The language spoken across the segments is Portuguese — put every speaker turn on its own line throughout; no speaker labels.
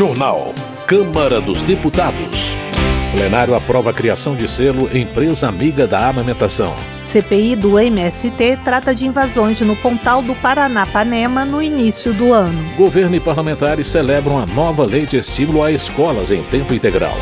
Jornal. Câmara dos Deputados. Plenário aprova a criação de selo Empresa Amiga da Amamentação.
CPI do MST trata de invasões no Pontal do Paranapanema no início do ano.
Governo e parlamentares celebram a nova lei de estímulo a escolas em tempo integral.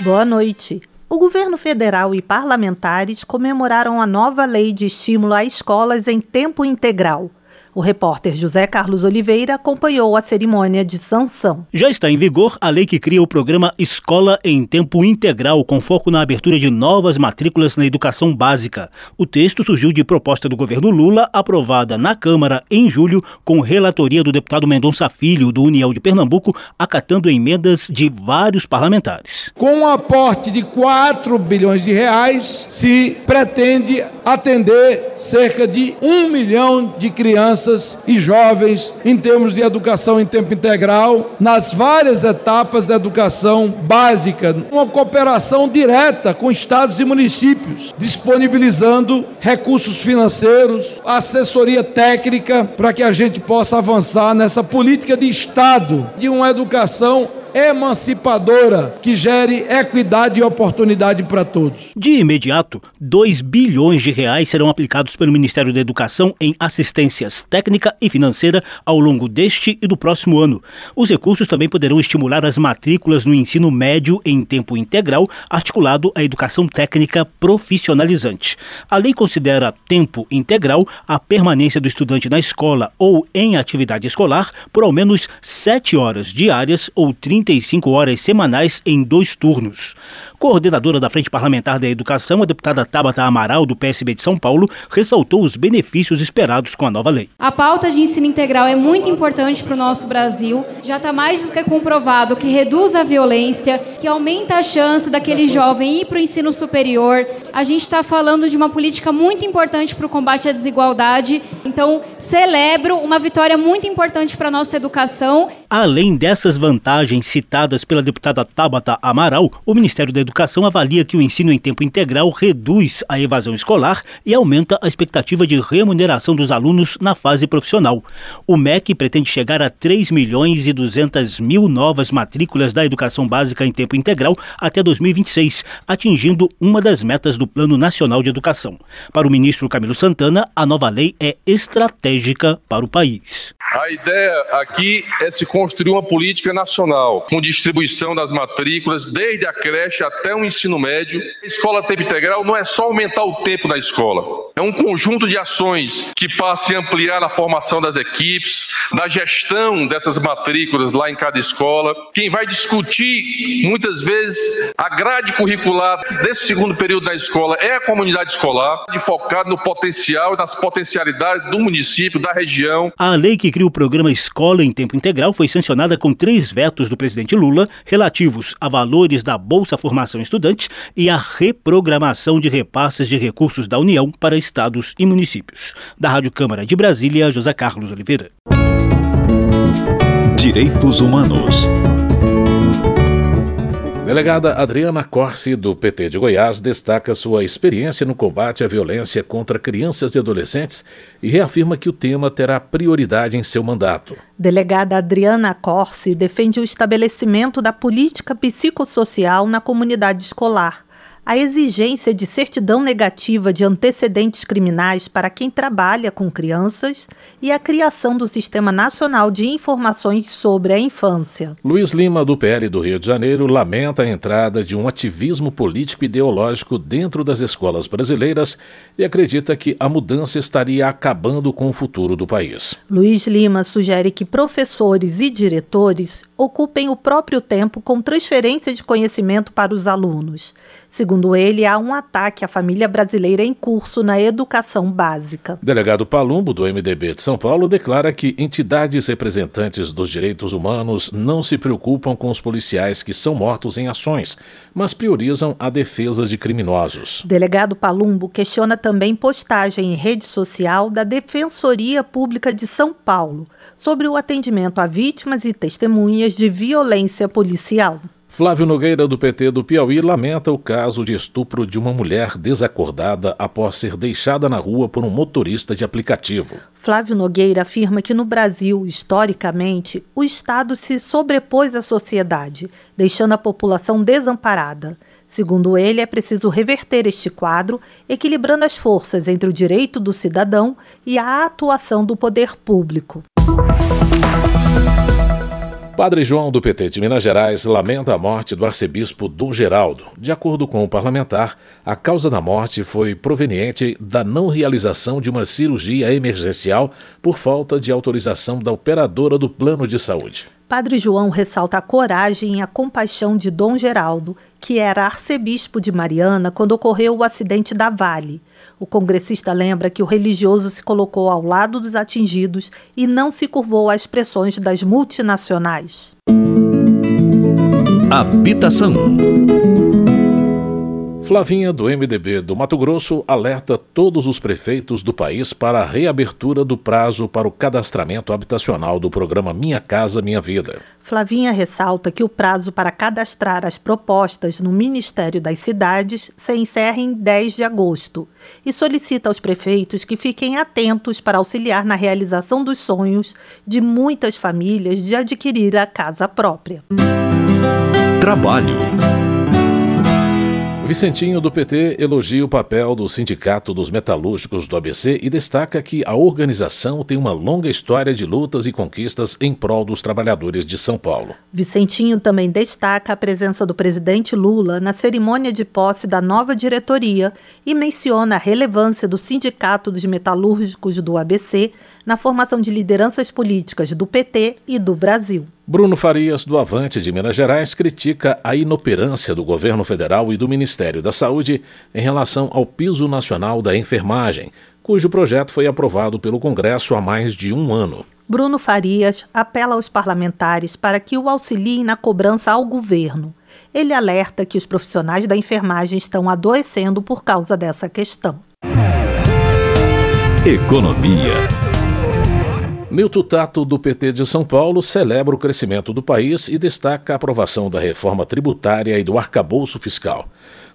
Boa noite. O governo federal e parlamentares comemoraram a nova lei de estímulo a escolas em tempo integral. O repórter José Carlos Oliveira acompanhou a cerimônia de sanção.
Já está em vigor a lei que cria o programa Escola em Tempo Integral, com foco na abertura de novas matrículas na educação básica. O texto surgiu de proposta do governo Lula, aprovada na Câmara em julho, com relatoria do deputado Mendonça Filho, do União de Pernambuco, acatando emendas de vários parlamentares.
Com um aporte de 4 bilhões de reais, se pretende atender cerca de um milhão de crianças crianças e jovens em termos de educação em tempo integral, nas várias etapas da educação básica, uma cooperação direta com estados e municípios, disponibilizando recursos financeiros, assessoria técnica para que a gente possa avançar nessa política de Estado de uma educação emancipadora que gere equidade e oportunidade para todos.
De imediato, 2 bilhões de reais serão aplicados pelo Ministério da Educação em assistências técnica e financeira ao longo deste e do próximo ano. Os recursos também poderão estimular as matrículas no ensino médio em tempo integral, articulado à educação técnica profissionalizante. A lei considera tempo integral a permanência do estudante na escola ou em atividade escolar por ao menos 7 horas diárias ou 30 35 horas semanais em dois turnos. Coordenadora da Frente Parlamentar da Educação, a deputada Tabata Amaral, do PSB de São Paulo, ressaltou os benefícios esperados com a nova lei.
A pauta de ensino integral é muito importante para o nosso Brasil. Já está mais do que comprovado que reduz a violência, que aumenta a chance daquele jovem ir para o ensino superior. A gente está falando de uma política muito importante para o combate à desigualdade. Então, celebro uma vitória muito importante para a nossa educação.
Além dessas vantagens citadas pela deputada Tabata Amaral, o Ministério da Educação avalia que o ensino em tempo integral reduz a evasão escolar e aumenta a expectativa de remuneração dos alunos na fase profissional. O MEC pretende chegar a 3 milhões e 200 mil novas matrículas da educação básica em tempo integral até 2026, atingindo uma das metas do Plano Nacional de Educação. Para o ministro Camilo Santana, a nova lei é estratégica para o país.
A ideia aqui é se construir uma política nacional com distribuição das matrículas desde a creche até o ensino médio. A escola tempo integral não é só aumentar o tempo na escola, é um conjunto de ações que passe a ampliar a formação das equipes, da gestão dessas matrículas lá em cada escola. Quem vai discutir muitas vezes a grade curricular desse segundo período da escola é a comunidade escolar, focar no potencial e nas potencialidades do município, da região.
A lei que cria o programa Escola em Tempo Integral foi sancionada com três vetos do presidente Lula relativos a valores da Bolsa Formação Estudante e a reprogramação de repasses de recursos da União para estados e municípios. Da Rádio Câmara de Brasília, José Carlos Oliveira.
Direitos Humanos. Delegada Adriana Corsi, do PT de Goiás, destaca sua experiência no combate à violência contra crianças e adolescentes e reafirma que o tema terá prioridade em seu mandato.
Delegada Adriana Corsi defende o estabelecimento da política psicossocial na comunidade escolar a exigência de certidão negativa de antecedentes criminais para quem trabalha com crianças e a criação do Sistema Nacional de Informações sobre a Infância.
Luiz Lima, do PL do Rio de Janeiro, lamenta a entrada de um ativismo político ideológico dentro das escolas brasileiras e acredita que a mudança estaria acabando com o futuro do país.
Luiz Lima sugere que professores e diretores ocupem o próprio tempo com transferência de conhecimento para os alunos. Segundo ele, há um ataque à família brasileira em curso na educação básica.
Delegado Palumbo, do MDB de São Paulo, declara que entidades representantes dos direitos humanos não se preocupam com os policiais que são mortos em ações, mas priorizam a defesa de criminosos.
Delegado Palumbo questiona também postagem em rede social da Defensoria Pública de São Paulo sobre o atendimento a vítimas e testemunhas de violência policial.
Flávio Nogueira, do PT do Piauí, lamenta o caso de estupro de uma mulher desacordada após ser deixada na rua por um motorista de aplicativo.
Flávio Nogueira afirma que no Brasil, historicamente, o Estado se sobrepôs à sociedade, deixando a população desamparada. Segundo ele, é preciso reverter este quadro, equilibrando as forças entre o direito do cidadão e a atuação do poder público.
Padre João do PT de Minas Gerais lamenta a morte do arcebispo Dom Geraldo. De acordo com o parlamentar, a causa da morte foi proveniente da não realização de uma cirurgia emergencial por falta de autorização da operadora do plano de saúde.
Padre João ressalta a coragem e a compaixão de Dom Geraldo, que era arcebispo de Mariana quando ocorreu o acidente da Vale. O congressista lembra que o religioso se colocou ao lado dos atingidos e não se curvou às pressões das multinacionais.
Habitação Flavinha, do MDB do Mato Grosso, alerta todos os prefeitos do país para a reabertura do prazo para o cadastramento habitacional do programa Minha Casa Minha Vida.
Flavinha ressalta que o prazo para cadastrar as propostas no Ministério das Cidades se encerra em 10 de agosto e solicita aos prefeitos que fiquem atentos para auxiliar na realização dos sonhos de muitas famílias de adquirir a casa própria.
Trabalho. Vicentinho do PT elogia o papel do Sindicato dos Metalúrgicos do ABC e destaca que a organização tem uma longa história de lutas e conquistas em prol dos trabalhadores de São Paulo.
Vicentinho também destaca a presença do presidente Lula na cerimônia de posse da nova diretoria e menciona a relevância do Sindicato dos Metalúrgicos do ABC na formação de lideranças políticas do PT e do Brasil.
Bruno Farias, do Avante de Minas Gerais, critica a inoperância do governo federal e do Ministério da Saúde em relação ao piso nacional da enfermagem, cujo projeto foi aprovado pelo Congresso há mais de um ano.
Bruno Farias apela aos parlamentares para que o auxiliem na cobrança ao governo. Ele alerta que os profissionais da enfermagem estão adoecendo por causa dessa questão.
Economia. Milton Tato, do PT de São Paulo, celebra o crescimento do país e destaca a aprovação da reforma tributária e do arcabouço fiscal.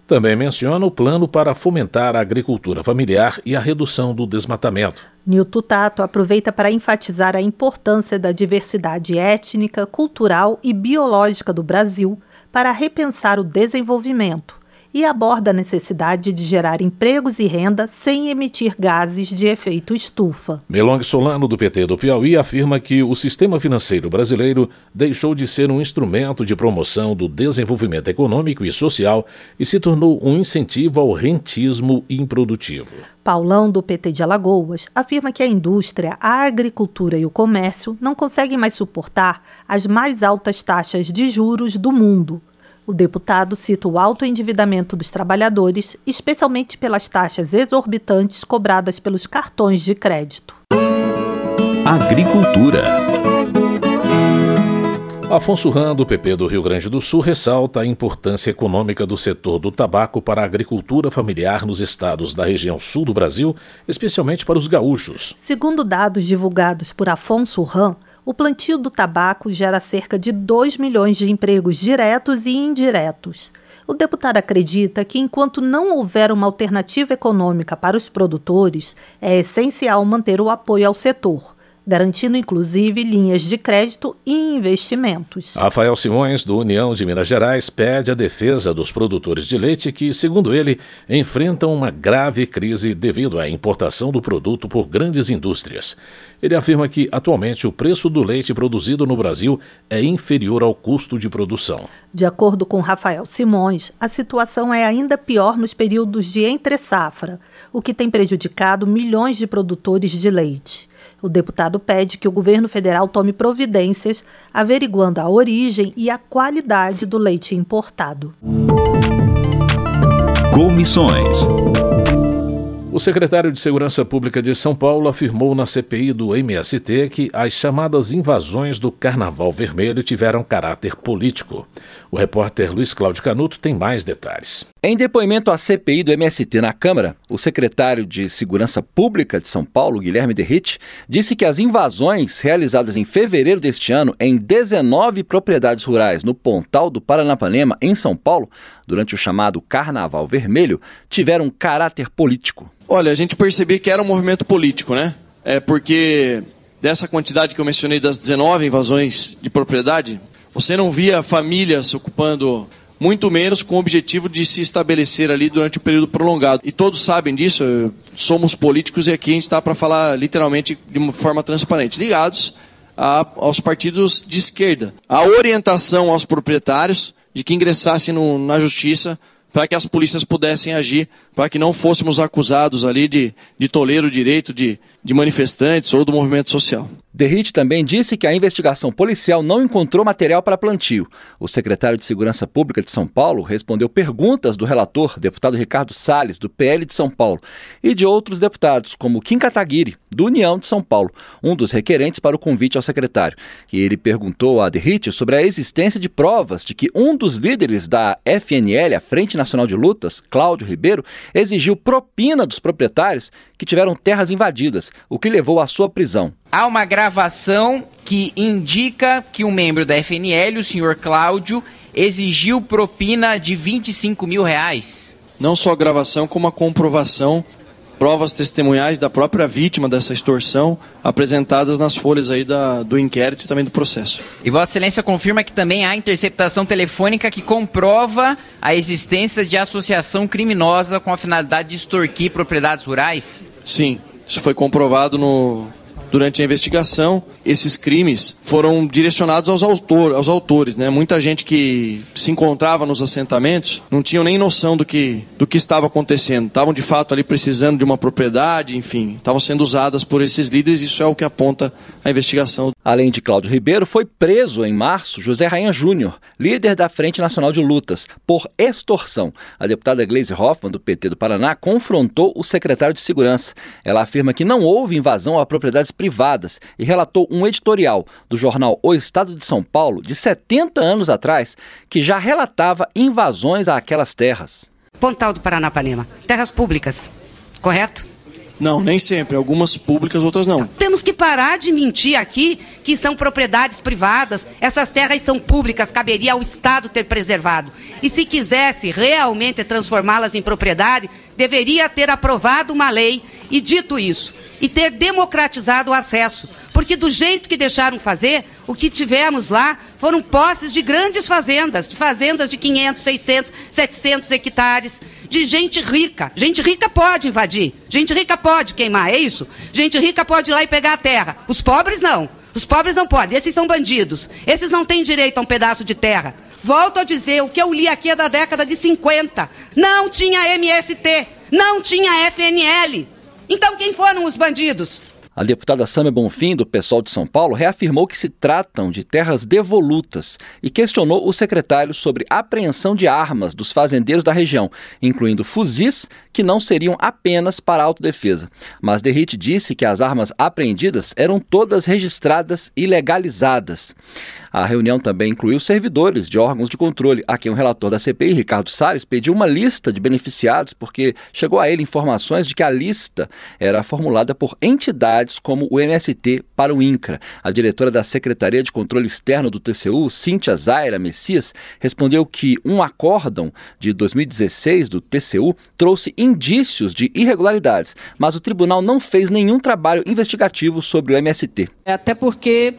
Também menciona o plano para fomentar a agricultura familiar e a redução do desmatamento.
Nilton Tato aproveita para enfatizar a importância da diversidade étnica, cultural e biológica do Brasil para repensar o desenvolvimento e aborda a necessidade de gerar empregos e renda sem emitir gases de efeito estufa.
Melong Solano, do PT do Piauí, afirma que o sistema financeiro brasileiro deixou de ser um instrumento de promoção do desenvolvimento econômico e social e se tornou um incentivo ao rentismo improdutivo.
Paulão, do PT de Alagoas, afirma que a indústria, a agricultura e o comércio não conseguem mais suportar as mais altas taxas de juros do mundo o deputado cita o alto endividamento dos trabalhadores, especialmente pelas taxas exorbitantes cobradas pelos cartões de crédito.
Agricultura. Afonso Ram, do PP do Rio Grande do Sul, ressalta a importância econômica do setor do tabaco para a agricultura familiar nos estados da região sul do Brasil, especialmente para os gaúchos.
Segundo dados divulgados por Afonso Ram, o plantio do tabaco gera cerca de 2 milhões de empregos diretos e indiretos. O deputado acredita que, enquanto não houver uma alternativa econômica para os produtores, é essencial manter o apoio ao setor garantindo inclusive linhas de crédito e investimentos.
Rafael Simões, do União de Minas Gerais, pede a defesa dos produtores de leite que, segundo ele, enfrentam uma grave crise devido à importação do produto por grandes indústrias. Ele afirma que, atualmente, o preço do leite produzido no Brasil é inferior ao custo de produção.
De acordo com Rafael Simões, a situação é ainda pior nos períodos de entre-safra, o que tem prejudicado milhões de produtores de leite. O deputado pede que o governo federal tome providências averiguando a origem e a qualidade do leite importado.
Comissões. O secretário de Segurança Pública de São Paulo afirmou na CPI do MST que as chamadas invasões do Carnaval Vermelho tiveram caráter político. O repórter Luiz Cláudio Canuto tem mais detalhes.
Em depoimento à CPI do MST na Câmara, o secretário de Segurança Pública de São Paulo, Guilherme Derrite, disse que as invasões realizadas em fevereiro deste ano em 19 propriedades rurais no Pontal do Paranapanema, em São Paulo, durante o chamado Carnaval Vermelho, tiveram caráter político.
Olha, a gente percebeu que era um movimento político, né? É porque dessa quantidade que eu mencionei das 19 invasões de propriedade, você não via famílias ocupando muito menos com o objetivo de se estabelecer ali durante um período prolongado. E todos sabem disso, somos políticos e aqui a gente está para falar literalmente de uma forma transparente, ligados a, aos partidos de esquerda. A orientação aos proprietários de que ingressassem no, na justiça para que as polícias pudessem agir, para que não fôssemos acusados ali de, de toler o direito de, de manifestantes ou do movimento social.
Derrite também disse que a investigação policial não encontrou material para plantio. O secretário de Segurança Pública de São Paulo respondeu perguntas do relator, deputado Ricardo Salles, do PL de São Paulo, e de outros deputados, como Kim Kataguiri, do União de São Paulo, um dos requerentes para o convite ao secretário. E ele perguntou a Derrite sobre a existência de provas de que um dos líderes da FNL, a Frente Nacional de Lutas, Cláudio Ribeiro, exigiu propina dos proprietários que tiveram terras invadidas, o que levou à sua prisão.
Há uma gravação que indica que um membro da FNL, o senhor Cláudio, exigiu propina de 25 mil reais.
Não só a gravação, como a comprovação, provas testemunhais da própria vítima dessa extorsão, apresentadas nas folhas aí da, do inquérito e também do processo.
E Vossa Excelência confirma que também há interceptação telefônica que comprova a existência de associação criminosa com a finalidade de extorquir propriedades rurais?
Sim, isso foi comprovado no, durante a investigação, esses crimes foram direcionados aos, autor, aos autores. Né? Muita gente que se encontrava nos assentamentos não tinham nem noção do que, do que estava acontecendo. Estavam de fato ali precisando de uma propriedade, enfim, estavam sendo usadas por esses líderes. Isso é o que aponta a investigação.
Além de Cláudio Ribeiro, foi preso em março José Rainha Júnior, líder da Frente Nacional de Lutas, por extorsão. A deputada Gleisi Hoffmann, do PT do Paraná, confrontou o secretário de Segurança. Ela afirma que não houve invasão a propriedades privadas e relatou um editorial do jornal O Estado de São Paulo, de 70 anos atrás, que já relatava invasões àquelas terras.
Pontal do Paranapanema, terras públicas, correto?
Não, nem sempre. Algumas públicas, outras não.
Temos que parar de mentir aqui que são propriedades privadas. Essas terras são públicas, caberia ao Estado ter preservado. E se quisesse realmente transformá-las em propriedade, deveria ter aprovado uma lei e dito isso. E ter democratizado o acesso. Porque do jeito que deixaram fazer, o que tivemos lá foram posses de grandes fazendas, de fazendas de 500, 600, 700 hectares de gente rica. Gente rica pode invadir. Gente rica pode queimar, é isso? Gente rica pode ir lá e pegar a terra. Os pobres não. Os pobres não podem. Esses são bandidos. Esses não têm direito a um pedaço de terra. Volto a dizer, o que eu li aqui é da década de 50. Não tinha MST, não tinha FNL. Então quem foram os bandidos?
A deputada Samia Bonfim, do PSOL de São Paulo, reafirmou que se tratam de terras devolutas e questionou o secretário sobre apreensão de armas dos fazendeiros da região, incluindo fuzis que não seriam apenas para autodefesa. Mas Derrite disse que as armas apreendidas eram todas registradas e legalizadas. A reunião também incluiu servidores de órgãos de controle, a quem o relator da CPI, Ricardo Salles, pediu uma lista de beneficiados porque chegou a ele informações de que a lista era formulada por entidades como o MST para o INCRA. A diretora da Secretaria de Controle Externo do TCU, Cíntia Zaira Messias, respondeu que um acórdão de 2016 do TCU trouxe indícios de irregularidades, mas o tribunal não fez nenhum trabalho investigativo sobre o MST.
Até porque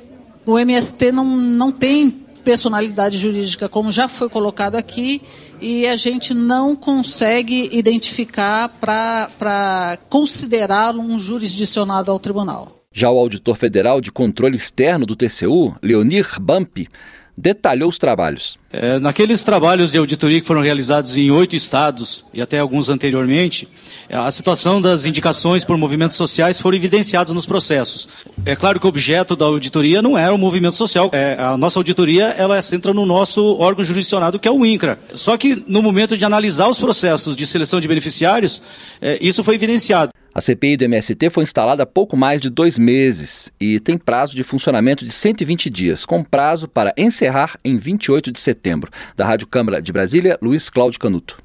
o MST não, não tem personalidade jurídica, como já foi colocado aqui, e a gente não consegue identificar para considerá-lo um jurisdicionado ao tribunal.
Já o auditor federal de controle externo do TCU, Leonir Bampi, detalhou os trabalhos.
É, naqueles trabalhos de auditoria que foram realizados em oito estados e até alguns anteriormente, a situação das indicações por movimentos sociais foram evidenciadas nos processos. É claro que o objeto da auditoria não era o movimento social. É, a nossa auditoria ela centra no nosso órgão jurisdicionado, que é o INCRA. Só que no momento de analisar os processos de seleção de beneficiários, é, isso foi evidenciado.
A CPI do MST foi instalada há pouco mais de dois meses e tem prazo de funcionamento de 120 dias, com prazo para encerrar em 28 de setembro. Da Rádio Câmara de Brasília, Luiz Cláudio Canuto.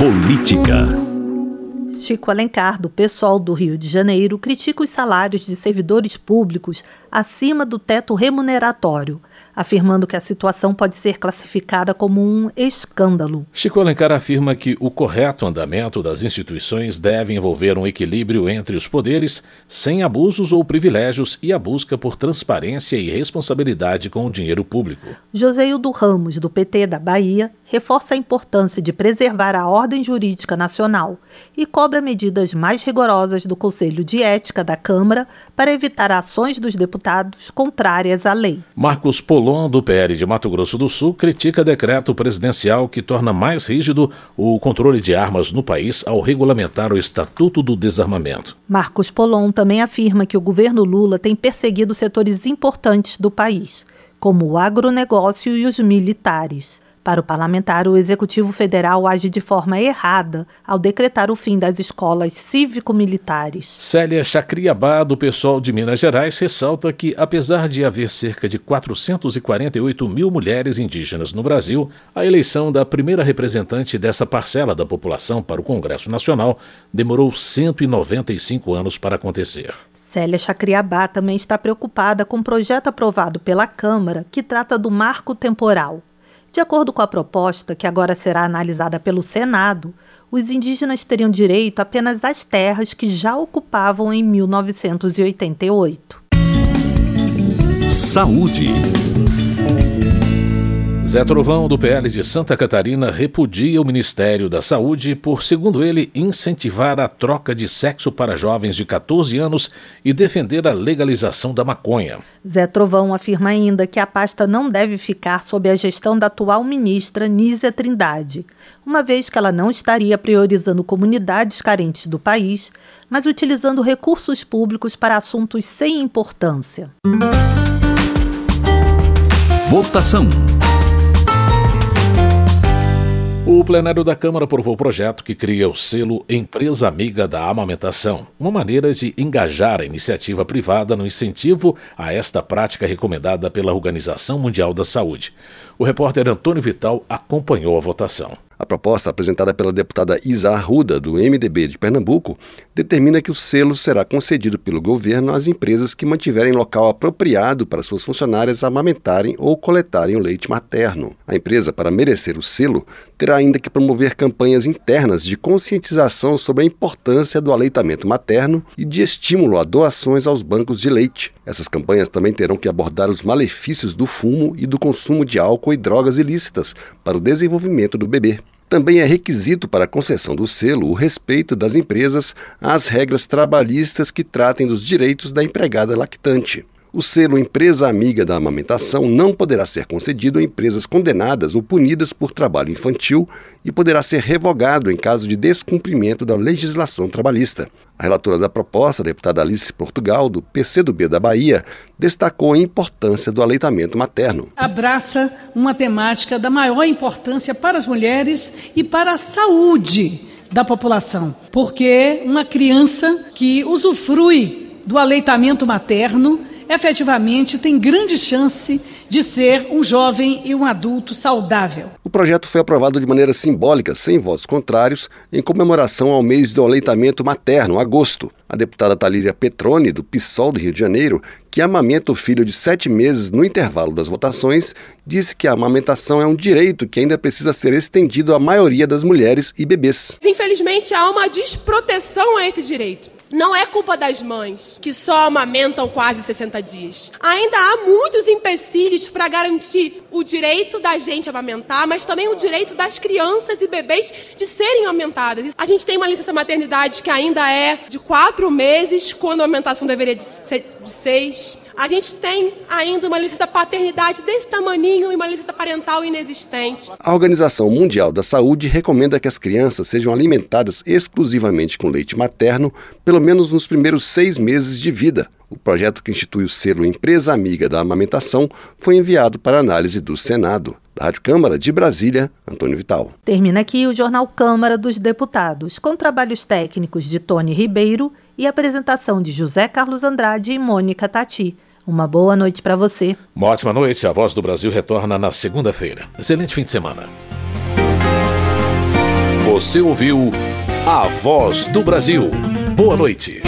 Política. Chico Alencar, do PSOL do Rio de Janeiro, critica os salários de servidores públicos acima do teto remuneratório afirmando que a situação pode ser classificada como um escândalo.
Chico Alencar afirma que o correto andamento das instituições deve envolver um equilíbrio entre os poderes, sem abusos ou privilégios e a busca por transparência e responsabilidade com o dinheiro público.
Joseildo Ramos, do PT da Bahia, reforça a importância de preservar a ordem jurídica nacional e cobra medidas mais rigorosas do Conselho de Ética da Câmara para evitar ações dos deputados contrárias à lei.
Marcos Polo Colom, do PL de Mato Grosso do Sul, critica decreto presidencial que torna mais rígido o controle de armas no país ao regulamentar o Estatuto do Desarmamento.
Marcos Polon também afirma que o governo Lula tem perseguido setores importantes do país, como o agronegócio e os militares. Para o parlamentar, o Executivo Federal age de forma errada ao decretar o fim das escolas cívico-militares.
Célia Chacriabá, do pessoal de Minas Gerais, ressalta que, apesar de haver cerca de 448 mil mulheres indígenas no Brasil, a eleição da primeira representante dessa parcela da população para o Congresso Nacional demorou 195 anos para acontecer.
Célia Chacriabá também está preocupada com o um projeto aprovado pela Câmara que trata do marco temporal. De acordo com a proposta, que agora será analisada pelo Senado, os indígenas teriam direito apenas às terras que já ocupavam em 1988.
Saúde. Zé Trovão, do PL de Santa Catarina, repudia o Ministério da Saúde por, segundo ele, incentivar a troca de sexo para jovens de 14 anos e defender a legalização da maconha.
Zé Trovão afirma ainda que a pasta não deve ficar sob a gestão da atual ministra Nízia Trindade, uma vez que ela não estaria priorizando comunidades carentes do país, mas utilizando recursos públicos para assuntos sem importância.
Votação. O plenário da Câmara aprovou o projeto que cria o selo Empresa Amiga da Amamentação, uma maneira de engajar a iniciativa privada no incentivo a esta prática recomendada pela Organização Mundial da Saúde. O repórter Antônio Vital acompanhou a votação.
A proposta apresentada pela deputada Isa Arruda, do MDB de Pernambuco, determina que o selo será concedido pelo governo às empresas que mantiverem local apropriado para suas funcionárias amamentarem ou coletarem o leite materno. A empresa, para merecer o selo, terá ainda que promover campanhas internas de conscientização sobre a importância do aleitamento materno e de estímulo a doações aos bancos de leite. Essas campanhas também terão que abordar os malefícios do fumo e do consumo de álcool e drogas ilícitas para o desenvolvimento do bebê. Também é requisito para a concessão do selo o respeito das empresas às regras trabalhistas que tratem dos direitos da empregada lactante. O selo Empresa Amiga da Amamentação não poderá ser concedido a empresas condenadas ou punidas por trabalho infantil e poderá ser revogado em caso de descumprimento da legislação trabalhista. A relatora da proposta, a deputada Alice Portugal, do PCdoB da Bahia, destacou a importância do aleitamento materno.
Abraça uma temática da maior importância para as mulheres e para a saúde da população, porque uma criança que usufrui do aleitamento materno efetivamente tem grande chance de ser um jovem e um adulto saudável.
O projeto foi aprovado de maneira simbólica, sem votos contrários, em comemoração ao mês do aleitamento materno, agosto. A deputada Talíria Petrone, do PSOL do Rio de Janeiro, que amamenta o filho de sete meses no intervalo das votações, disse que a amamentação é um direito que ainda precisa ser estendido à maioria das mulheres e bebês.
Infelizmente, há uma desproteção a esse direito. Não é culpa das mães, que só amamentam quase 60 dias. Ainda há muitos empecilhos para garantir o direito da gente amamentar, mas também o direito das crianças e bebês de serem amamentadas. A gente tem uma licença maternidade que ainda é de quatro meses, quando a amamentação deveria ser de seis. A gente tem ainda uma licença paternidade desse tamaninho e uma licença parental inexistente.
A Organização Mundial da Saúde recomenda que as crianças sejam alimentadas exclusivamente com leite materno, pelo menos nos primeiros seis meses de vida. O projeto que institui o selo Empresa Amiga da Amamentação foi enviado para análise do Senado. Da Rádio Câmara de Brasília, Antônio Vital.
Termina aqui o Jornal Câmara dos Deputados, com trabalhos técnicos de Tony Ribeiro e apresentação de José Carlos Andrade e Mônica Tati. Uma boa noite para você.
Uma ótima noite. A Voz do Brasil retorna na segunda-feira. Excelente fim de semana. Você ouviu A Voz do Brasil. Boa noite.